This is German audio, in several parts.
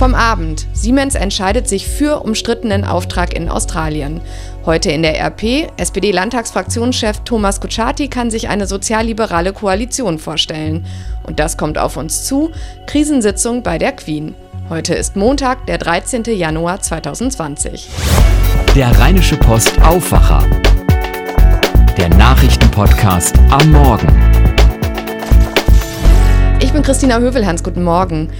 Vom Abend. Siemens entscheidet sich für umstrittenen Auftrag in Australien. Heute in der RP. SPD-Landtagsfraktionschef Thomas Kutschaty kann sich eine sozialliberale Koalition vorstellen. Und das kommt auf uns zu. Krisensitzung bei der Queen. Heute ist Montag, der 13. Januar 2020. Der Rheinische Post Aufwacher. Der Nachrichtenpodcast am Morgen. Ich bin Christina Hövelhans. Guten Morgen.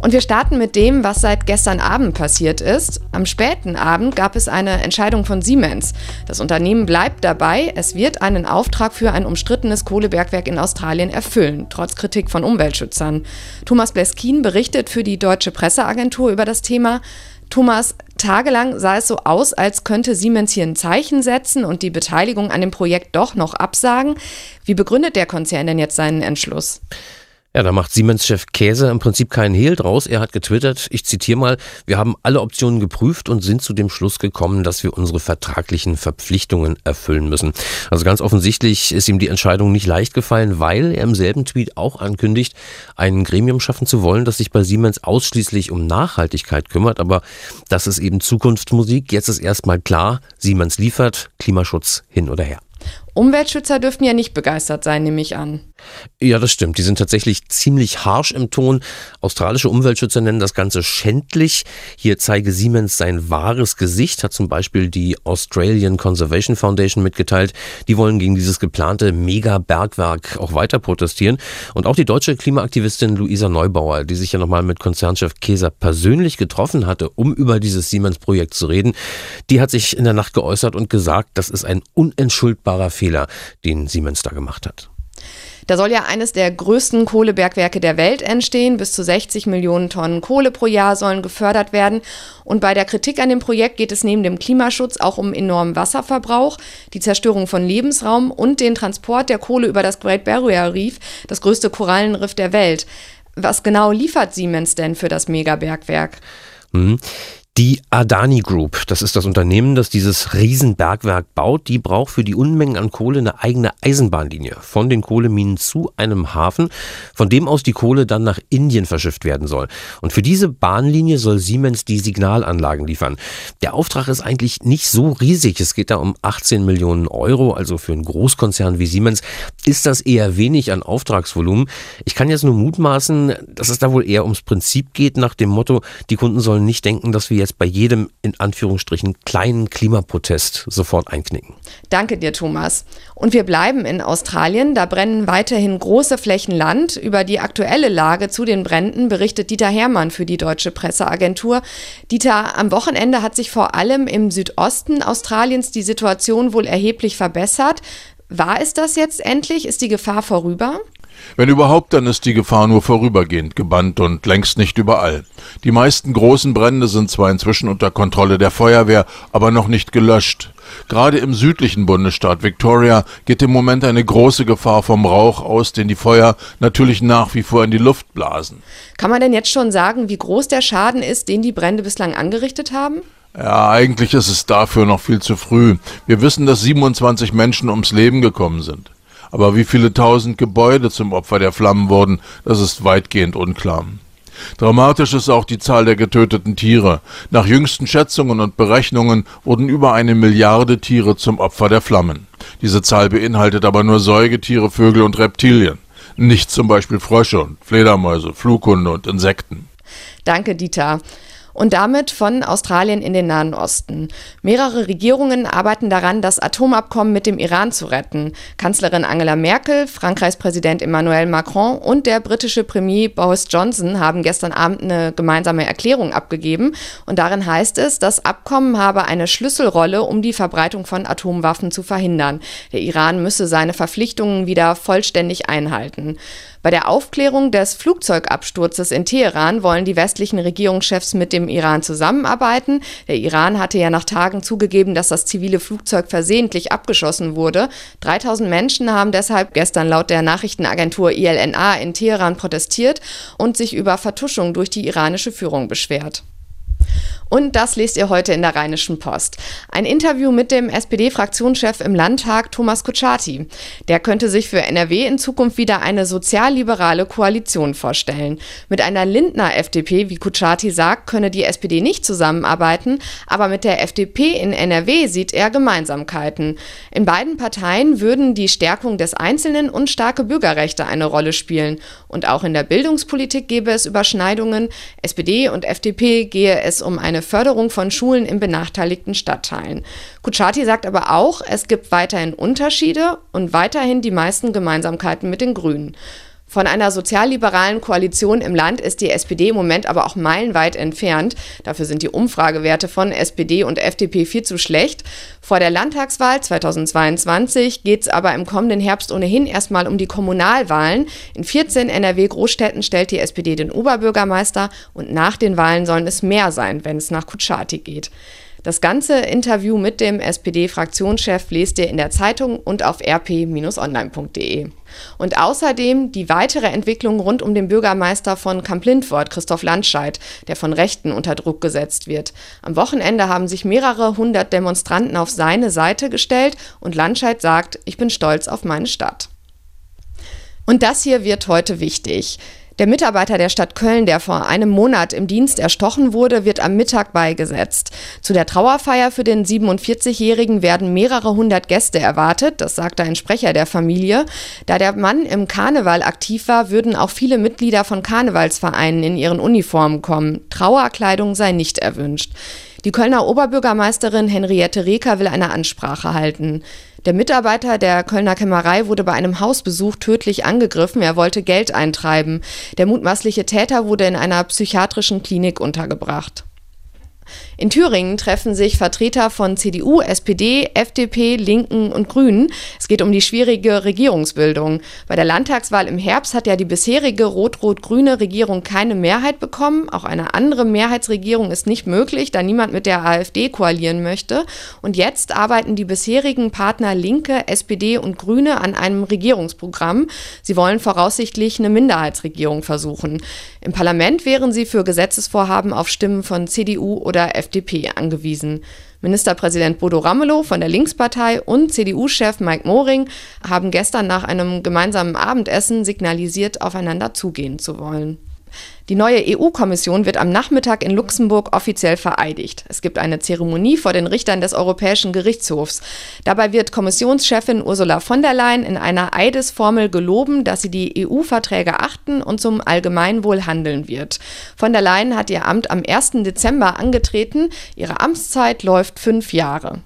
Und wir starten mit dem, was seit gestern Abend passiert ist. Am späten Abend gab es eine Entscheidung von Siemens. Das Unternehmen bleibt dabei, es wird einen Auftrag für ein umstrittenes Kohlebergwerk in Australien erfüllen, trotz Kritik von Umweltschützern. Thomas Bleskin berichtet für die Deutsche Presseagentur über das Thema. Thomas, tagelang sah es so aus, als könnte Siemens hier ein Zeichen setzen und die Beteiligung an dem Projekt doch noch absagen. Wie begründet der Konzern denn jetzt seinen Entschluss? Ja, da macht Siemens-Chef Käse im Prinzip keinen Hehl draus. Er hat getwittert, ich zitiere mal, wir haben alle Optionen geprüft und sind zu dem Schluss gekommen, dass wir unsere vertraglichen Verpflichtungen erfüllen müssen. Also ganz offensichtlich ist ihm die Entscheidung nicht leicht gefallen, weil er im selben Tweet auch ankündigt, ein Gremium schaffen zu wollen, das sich bei Siemens ausschließlich um Nachhaltigkeit kümmert. Aber das ist eben Zukunftsmusik. Jetzt ist erstmal klar, Siemens liefert, Klimaschutz hin oder her. Umweltschützer dürften ja nicht begeistert sein, nehme ich an. Ja, das stimmt. Die sind tatsächlich ziemlich harsch im Ton. Australische Umweltschützer nennen das Ganze schändlich. Hier zeige Siemens sein wahres Gesicht, hat zum Beispiel die Australian Conservation Foundation mitgeteilt. Die wollen gegen dieses geplante Mega-Bergwerk auch weiter protestieren. Und auch die deutsche Klimaaktivistin Luisa Neubauer, die sich ja nochmal mit Konzernchef Keser persönlich getroffen hatte, um über dieses Siemens-Projekt zu reden, die hat sich in der Nacht geäußert und gesagt, das ist ein unentschuldbarer Fehler, den Siemens da gemacht hat. Da soll ja eines der größten Kohlebergwerke der Welt entstehen. Bis zu 60 Millionen Tonnen Kohle pro Jahr sollen gefördert werden. Und bei der Kritik an dem Projekt geht es neben dem Klimaschutz auch um enormen Wasserverbrauch, die Zerstörung von Lebensraum und den Transport der Kohle über das Great Barrier Reef, das größte Korallenriff der Welt. Was genau liefert Siemens denn für das Megabergwerk? Die Adani Group, das ist das Unternehmen, das dieses Riesenbergwerk baut, die braucht für die Unmengen an Kohle eine eigene Eisenbahnlinie von den Kohleminen zu einem Hafen, von dem aus die Kohle dann nach Indien verschifft werden soll. Und für diese Bahnlinie soll Siemens die Signalanlagen liefern. Der Auftrag ist eigentlich nicht so riesig. Es geht da um 18 Millionen Euro, also für einen Großkonzern wie Siemens ist das eher wenig an Auftragsvolumen. Ich kann jetzt nur mutmaßen, dass es da wohl eher ums Prinzip geht, nach dem Motto, die Kunden sollen nicht denken, dass wir jetzt jetzt bei jedem in Anführungsstrichen kleinen Klimaprotest sofort einknicken. Danke dir, Thomas. Und wir bleiben in Australien. Da brennen weiterhin große Flächen Land. Über die aktuelle Lage zu den Bränden berichtet Dieter Hermann für die Deutsche Presseagentur. Dieter, am Wochenende hat sich vor allem im Südosten Australiens die Situation wohl erheblich verbessert. War es das jetzt endlich? Ist die Gefahr vorüber? Wenn überhaupt, dann ist die Gefahr nur vorübergehend gebannt und längst nicht überall. Die meisten großen Brände sind zwar inzwischen unter Kontrolle der Feuerwehr, aber noch nicht gelöscht. Gerade im südlichen Bundesstaat Victoria geht im Moment eine große Gefahr vom Rauch aus, den die Feuer natürlich nach wie vor in die Luft blasen. Kann man denn jetzt schon sagen, wie groß der Schaden ist, den die Brände bislang angerichtet haben? Ja, eigentlich ist es dafür noch viel zu früh. Wir wissen, dass 27 Menschen ums Leben gekommen sind. Aber wie viele tausend Gebäude zum Opfer der Flammen wurden, das ist weitgehend unklar. Dramatisch ist auch die Zahl der getöteten Tiere. Nach jüngsten Schätzungen und Berechnungen wurden über eine Milliarde Tiere zum Opfer der Flammen. Diese Zahl beinhaltet aber nur Säugetiere, Vögel und Reptilien, nicht zum Beispiel Frösche und Fledermäuse, Flughunde und Insekten. Danke, Dieter und damit von Australien in den Nahen Osten. Mehrere Regierungen arbeiten daran, das Atomabkommen mit dem Iran zu retten. Kanzlerin Angela Merkel, Frankreichs Präsident Emmanuel Macron und der britische Premier Boris Johnson haben gestern Abend eine gemeinsame Erklärung abgegeben. Und darin heißt es, das Abkommen habe eine Schlüsselrolle, um die Verbreitung von Atomwaffen zu verhindern. Der Iran müsse seine Verpflichtungen wieder vollständig einhalten. Bei der Aufklärung des Flugzeugabsturzes in Teheran wollen die westlichen Regierungschefs mit dem Iran zusammenarbeiten. Der Iran hatte ja nach Tagen zugegeben, dass das zivile Flugzeug versehentlich abgeschossen wurde. 3000 Menschen haben deshalb gestern laut der Nachrichtenagentur ILNA in Teheran protestiert und sich über Vertuschung durch die iranische Führung beschwert. Und das lest ihr heute in der Rheinischen Post. Ein Interview mit dem SPD-Fraktionschef im Landtag, Thomas Kutschaty. Der könnte sich für NRW in Zukunft wieder eine sozialliberale Koalition vorstellen. Mit einer Lindner FDP, wie Kutschaty sagt, könne die SPD nicht zusammenarbeiten, aber mit der FDP in NRW sieht er Gemeinsamkeiten. In beiden Parteien würden die Stärkung des Einzelnen und starke Bürgerrechte eine Rolle spielen. Und auch in der Bildungspolitik gäbe es Überschneidungen. SPD und FDP gehe es um eine Förderung von Schulen in benachteiligten Stadtteilen. Kutschaty sagt aber auch, es gibt weiterhin Unterschiede und weiterhin die meisten Gemeinsamkeiten mit den Grünen. Von einer sozialliberalen Koalition im Land ist die SPD im Moment aber auch meilenweit entfernt. Dafür sind die Umfragewerte von SPD und FDP viel zu schlecht. Vor der Landtagswahl 2022 geht es aber im kommenden Herbst ohnehin erstmal um die Kommunalwahlen. In 14 NRW-Großstädten stellt die SPD den Oberbürgermeister und nach den Wahlen sollen es mehr sein, wenn es nach Kutschaty geht. Das ganze Interview mit dem SPD-Fraktionschef lest ihr in der Zeitung und auf rp-online.de. Und außerdem die weitere Entwicklung rund um den Bürgermeister von Kamp-Lindfort, Christoph Landscheid, der von Rechten unter Druck gesetzt wird. Am Wochenende haben sich mehrere hundert Demonstranten auf seine Seite gestellt und Landscheid sagt, ich bin stolz auf meine Stadt. Und das hier wird heute wichtig. Der Mitarbeiter der Stadt Köln, der vor einem Monat im Dienst erstochen wurde, wird am Mittag beigesetzt. Zu der Trauerfeier für den 47-Jährigen werden mehrere hundert Gäste erwartet, das sagte ein Sprecher der Familie. Da der Mann im Karneval aktiv war, würden auch viele Mitglieder von Karnevalsvereinen in ihren Uniformen kommen. Trauerkleidung sei nicht erwünscht. Die Kölner Oberbürgermeisterin Henriette Reker will eine Ansprache halten. Der Mitarbeiter der Kölner Kämmerei wurde bei einem Hausbesuch tödlich angegriffen. Er wollte Geld eintreiben. Der mutmaßliche Täter wurde in einer psychiatrischen Klinik untergebracht. In Thüringen treffen sich Vertreter von CDU, SPD, FDP, Linken und Grünen. Es geht um die schwierige Regierungsbildung. Bei der Landtagswahl im Herbst hat ja die bisherige rot-rot-grüne Regierung keine Mehrheit bekommen. Auch eine andere Mehrheitsregierung ist nicht möglich, da niemand mit der AfD koalieren möchte. Und jetzt arbeiten die bisherigen Partner Linke, SPD und Grüne an einem Regierungsprogramm. Sie wollen voraussichtlich eine Minderheitsregierung versuchen. Im Parlament wären sie für Gesetzesvorhaben auf Stimmen von CDU oder FDP angewiesen. Ministerpräsident Bodo Ramelow von der Linkspartei und CDU-Chef Mike Moring haben gestern nach einem gemeinsamen Abendessen signalisiert, aufeinander zugehen zu wollen. Die neue EU-Kommission wird am Nachmittag in Luxemburg offiziell vereidigt. Es gibt eine Zeremonie vor den Richtern des Europäischen Gerichtshofs. Dabei wird Kommissionschefin Ursula von der Leyen in einer Eidesformel geloben, dass sie die EU-Verträge achten und zum Allgemeinwohl handeln wird. Von der Leyen hat ihr Amt am 1. Dezember angetreten. Ihre Amtszeit läuft fünf Jahre.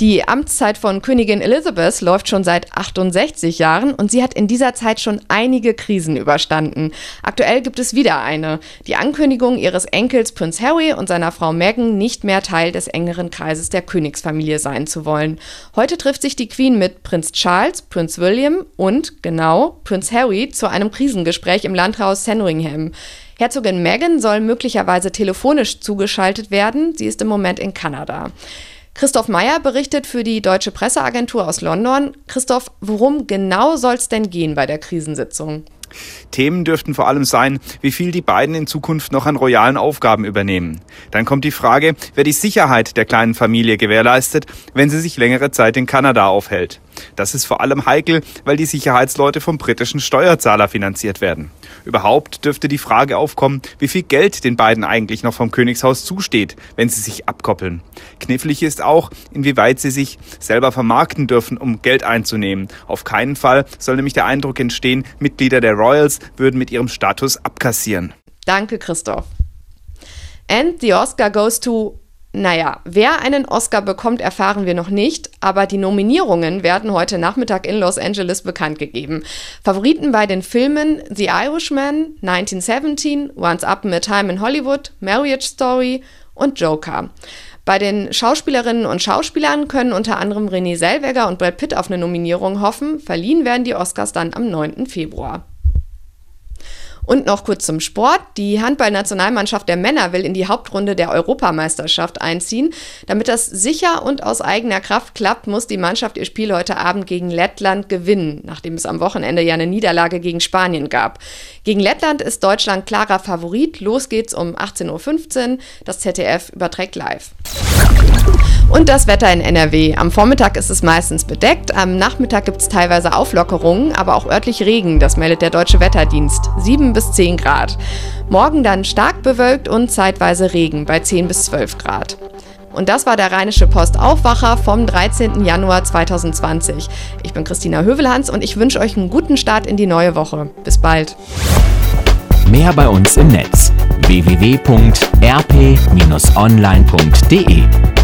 Die Amtszeit von Königin Elizabeth läuft schon seit 68 Jahren und sie hat in dieser Zeit schon einige Krisen überstanden. Aktuell gibt es wieder eine. Die Ankündigung ihres Enkels Prince Harry und seiner Frau Meghan nicht mehr Teil des engeren Kreises der Königsfamilie sein zu wollen. Heute trifft sich die Queen mit Prinz Charles, Prinz William und, genau, Prinz Harry zu einem Krisengespräch im Landhaus Sandringham. Herzogin Meghan soll möglicherweise telefonisch zugeschaltet werden. Sie ist im Moment in Kanada. Christoph Meyer berichtet für die Deutsche Presseagentur aus London. Christoph, worum genau soll es denn gehen bei der Krisensitzung? Themen dürften vor allem sein, wie viel die beiden in Zukunft noch an royalen Aufgaben übernehmen. Dann kommt die Frage, wer die Sicherheit der kleinen Familie gewährleistet, wenn sie sich längere Zeit in Kanada aufhält. Das ist vor allem heikel, weil die Sicherheitsleute vom britischen Steuerzahler finanziert werden. Überhaupt dürfte die Frage aufkommen, wie viel Geld den beiden eigentlich noch vom Königshaus zusteht, wenn sie sich abkoppeln. Knifflig ist auch, inwieweit sie sich selber vermarkten dürfen, um Geld einzunehmen. Auf keinen Fall soll nämlich der Eindruck entstehen, Mitglieder der Royals würden mit ihrem Status abkassieren. Danke, Christoph. And the Oscar goes to naja, wer einen Oscar bekommt, erfahren wir noch nicht, aber die Nominierungen werden heute Nachmittag in Los Angeles bekannt gegeben. Favoriten bei den Filmen The Irishman, 1917, Once Upon a Time in Hollywood, Marriage Story und Joker. Bei den Schauspielerinnen und Schauspielern können unter anderem Renée Zellweger und Brad Pitt auf eine Nominierung hoffen. Verliehen werden die Oscars dann am 9. Februar. Und noch kurz zum Sport. Die Handballnationalmannschaft der Männer will in die Hauptrunde der Europameisterschaft einziehen. Damit das sicher und aus eigener Kraft klappt, muss die Mannschaft ihr Spiel heute Abend gegen Lettland gewinnen, nachdem es am Wochenende ja eine Niederlage gegen Spanien gab. Gegen Lettland ist Deutschland klarer Favorit. Los geht's um 18.15 Uhr. Das ZDF überträgt live. Und das Wetter in NRW. Am Vormittag ist es meistens bedeckt, am Nachmittag gibt es teilweise Auflockerungen, aber auch örtlich Regen, das meldet der Deutsche Wetterdienst. 7 bis 10 Grad. Morgen dann stark bewölkt und zeitweise Regen bei 10 bis 12 Grad. Und das war der Rheinische Post Aufwacher vom 13. Januar 2020. Ich bin Christina Hövelhans und ich wünsche euch einen guten Start in die neue Woche. Bis bald. Mehr bei uns im Netz www.rp-online.de